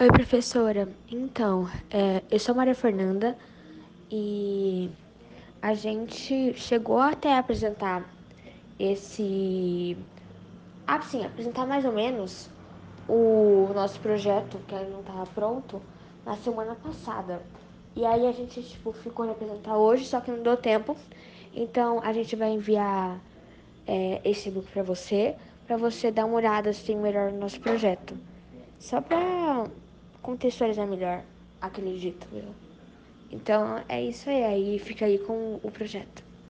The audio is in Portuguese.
Oi, professora. Então, é, eu sou Maria Fernanda e a gente chegou até a apresentar esse. Ah, sim, apresentar mais ou menos o nosso projeto, que ainda não estava pronto, na semana passada. E aí a gente tipo, ficou de apresentar hoje, só que não deu tempo. Então a gente vai enviar é, esse book para você, para você dar uma olhada assim melhor no nosso projeto. Só para contextualizar melhor, acredito eu. Então é isso aí, aí fica aí com o projeto.